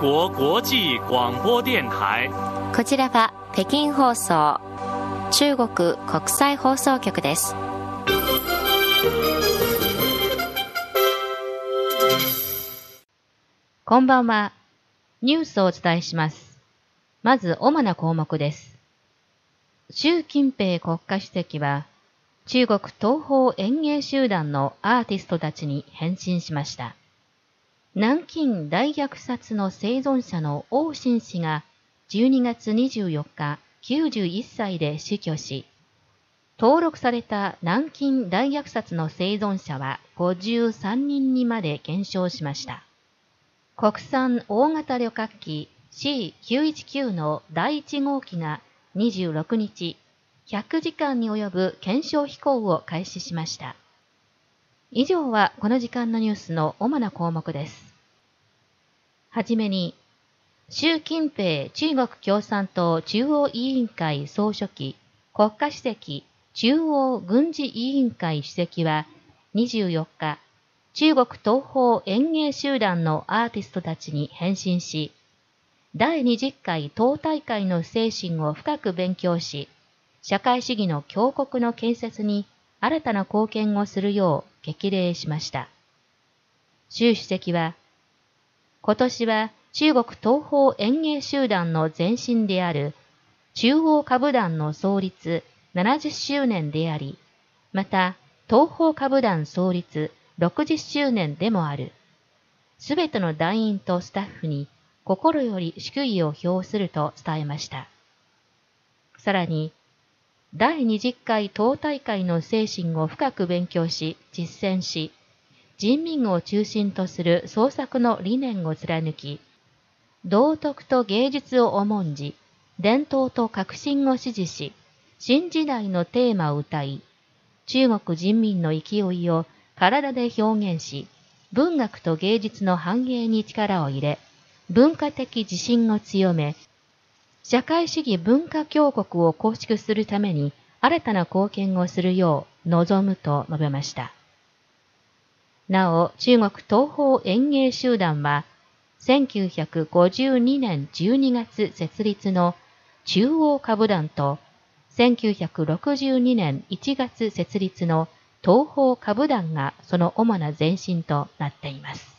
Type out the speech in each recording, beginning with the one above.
国国際广播電台こちらは北京放送中国国際放送局ですこんばんは。ニュースをお伝えします。まず、主な項目です。習近平国家主席は、中国東方演芸集団のアーティストたちに変身しました。南京大虐殺の生存者の王新氏が12月24日91歳で死去し、登録された南京大虐殺の生存者は53人にまで減少しました。国産大型旅客機 C919 の第1号機が26日、100時間に及ぶ検証飛行を開始しました。以上はこの時間のニュースの主な項目です。はじめに、習近平中国共産党中央委員会総書記、国家主席、中央軍事委員会主席は24日、中国東方演芸集団のアーティストたちに変身し、第20回党大会の精神を深く勉強し、社会主義の強国の建設に新たな貢献をするよう激励しました。習主席は、今年は中国東方演芸集団の前身である中央株団の創立70周年であり、また東方株団創立60周年でもある。すべての団員とスタッフに心より祝意を表すると伝えました。さらに、第20回党大会の精神を深く勉強し、実践し、人民を中心とする創作の理念を貫き、道徳と芸術を重んじ、伝統と革新を支持し、新時代のテーマを歌い、中国人民の勢いを体で表現し、文学と芸術の繁栄に力を入れ、文化的自信を強め、社会主義文化強国を構築するために新たな貢献をするよう望むと述べました。なお、中国東方園芸集団は、1952年12月設立の中央株団と、1962年1月設立の東方株団がその主な前身となっています。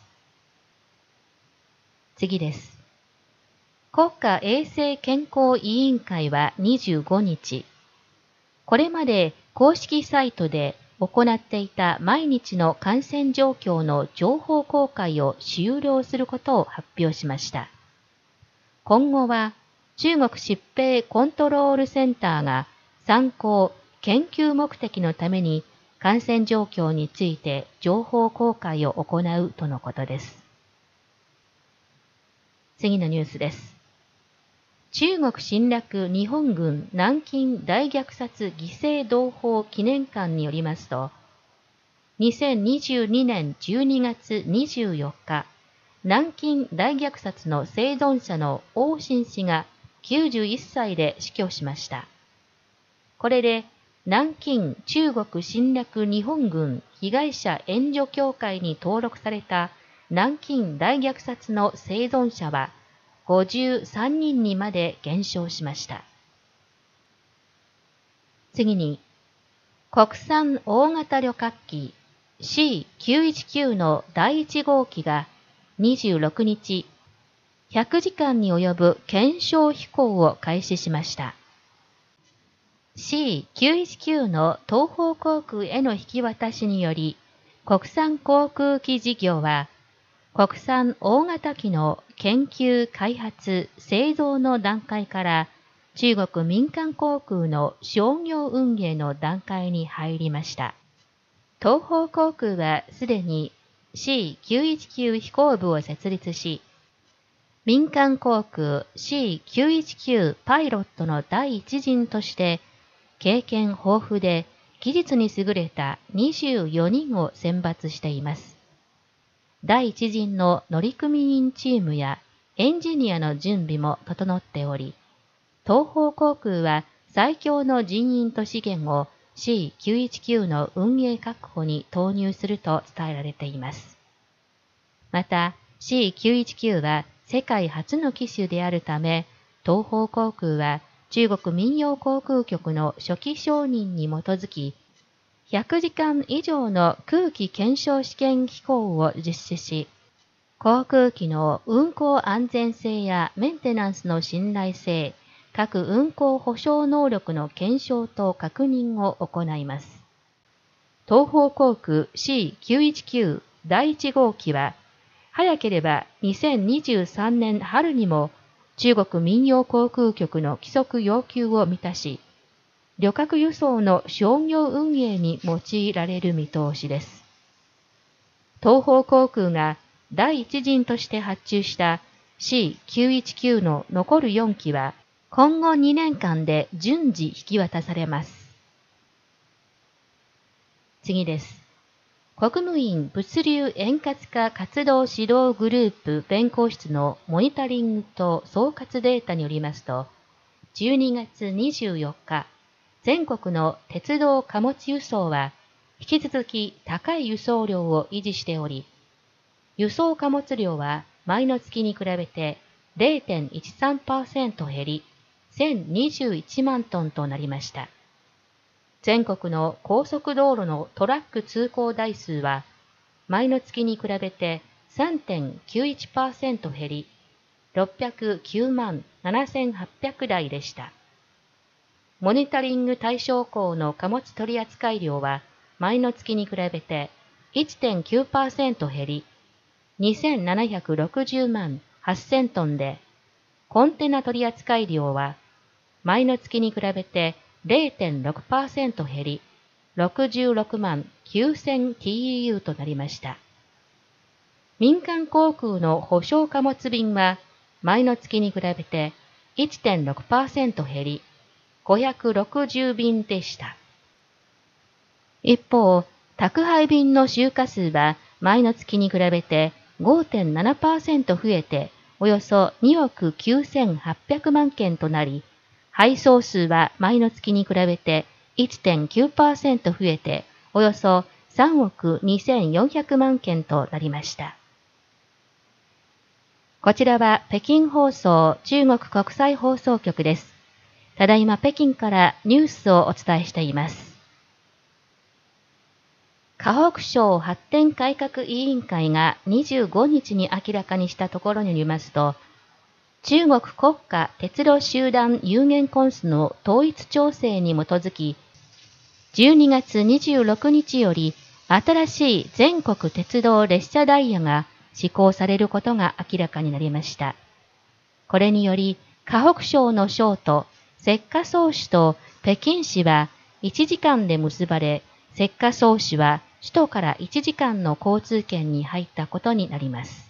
次です。国家衛生健康委員会は25日、これまで公式サイトで行っていた毎日の感染状況の情報公開を終了することを発表しました。今後は中国疾病コントロールセンターが参考、研究目的のために感染状況について情報公開を行うとのことです。次のニュースです。中国侵略日本軍南京大虐殺犠牲同胞記念館によりますと、2022年12月24日、南京大虐殺の生存者の王新氏が91歳で死去しました。これで南京中国侵略日本軍被害者援助協会に登録された南京大虐殺の生存者は53人にまで減少しました。次に、国産大型旅客機 C919 の第1号機が26日、100時間に及ぶ検証飛行を開始しました。C919 の東方航空への引き渡しにより、国産航空機事業は、国産大型機の研究開発製造の段階から中国民間航空の商業運営の段階に入りました。東方航空はすでに C919 飛行部を設立し、民間航空 C919 パイロットの第一陣として経験豊富で技術に優れた24人を選抜しています。第一陣の乗組員チームやエンジニアの準備も整っており、東方航空は最強の人員と資源を C919 の運営確保に投入すると伝えられています。また C919 は世界初の機種であるため、東方航空は中国民用航空局の初期承認に基づき、100時間以上の空気検証試験飛行を実施し、航空機の運航安全性やメンテナンスの信頼性、各運航保証能力の検証と確認を行います。東方航空 C919 第1号機は、早ければ2023年春にも中国民用航空局の規則要求を満たし、旅客輸送の商業運営に用いられる見通しです。東方航空が第一陣として発注した C919 の残る4機は今後2年間で順次引き渡されます。次です。国務院物流円滑化活動指導グループ弁公室のモニタリングと総括データによりますと、12月24日、全国の鉄道貨物輸送は引き続き高い輸送量を維持しており、輸送貨物量は前の月に比べて0.13%減り、1021万トンとなりました。全国の高速道路のトラック通行台数は、前の月に比べて3.91%減り、609万7800台でした。モニタリング対象項の貨物取扱量は、前の月に比べて1.9%減り、2760万8000トンで、コンテナ取扱量は、前の月に比べて0.6%減り、66万 9000TEU となりました。民間航空の保証貨物便は、前の月に比べて1.6%減り、560便でした。一方、宅配便の集荷数は前の月に比べて5.7%増えて、およそ2億9800万件となり、配送数は前の月に比べて1.9%増えて、およそ3億2400万件となりました。こちらは北京放送中国国際放送局です。ただいま北京からニュースをお伝えしています。河北省発展改革委員会が25日に明らかにしたところによりますと、中国国家鉄路集団有限コンスの統一調整に基づき、12月26日より新しい全国鉄道列車ダイヤが施行されることが明らかになりました。これにより、河北省の省都、石化総市と北京市は1時間で結ばれ、石化総市は首都から1時間の交通圏に入ったことになります。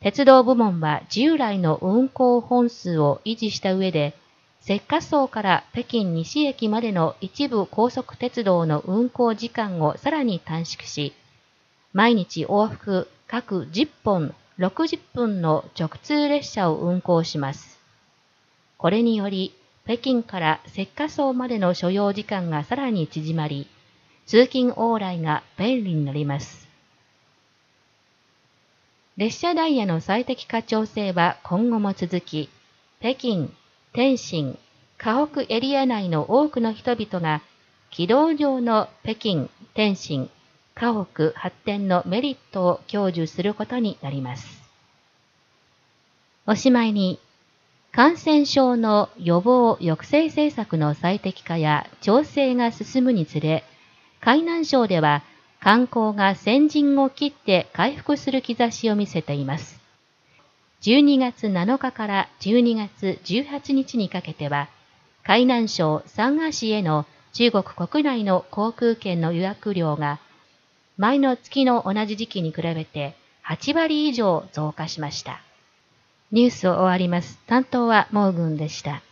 鉄道部門は従来の運行本数を維持した上で、石化層から北京西駅までの一部高速鉄道の運行時間をさらに短縮し、毎日往復各10本60分の直通列車を運行します。これにより、北京から石化層までの所要時間がさらに縮まり、通勤往来が便利になります。列車ダイヤの最適化調整は今後も続き、北京、天津、河北エリア内の多くの人々が、軌道上の北京、天津、河北発展のメリットを享受することになります。おしまいに、感染症の予防抑制政策の最適化や調整が進むにつれ、海南省では観光が先陣を切って回復する兆しを見せています。12月7日から12月18日にかけては、海南省三河市への中国国内の航空券の予約量が前の月の同じ時期に比べて8割以上増加しました。ニュースを終わります。担当はモーグンでした。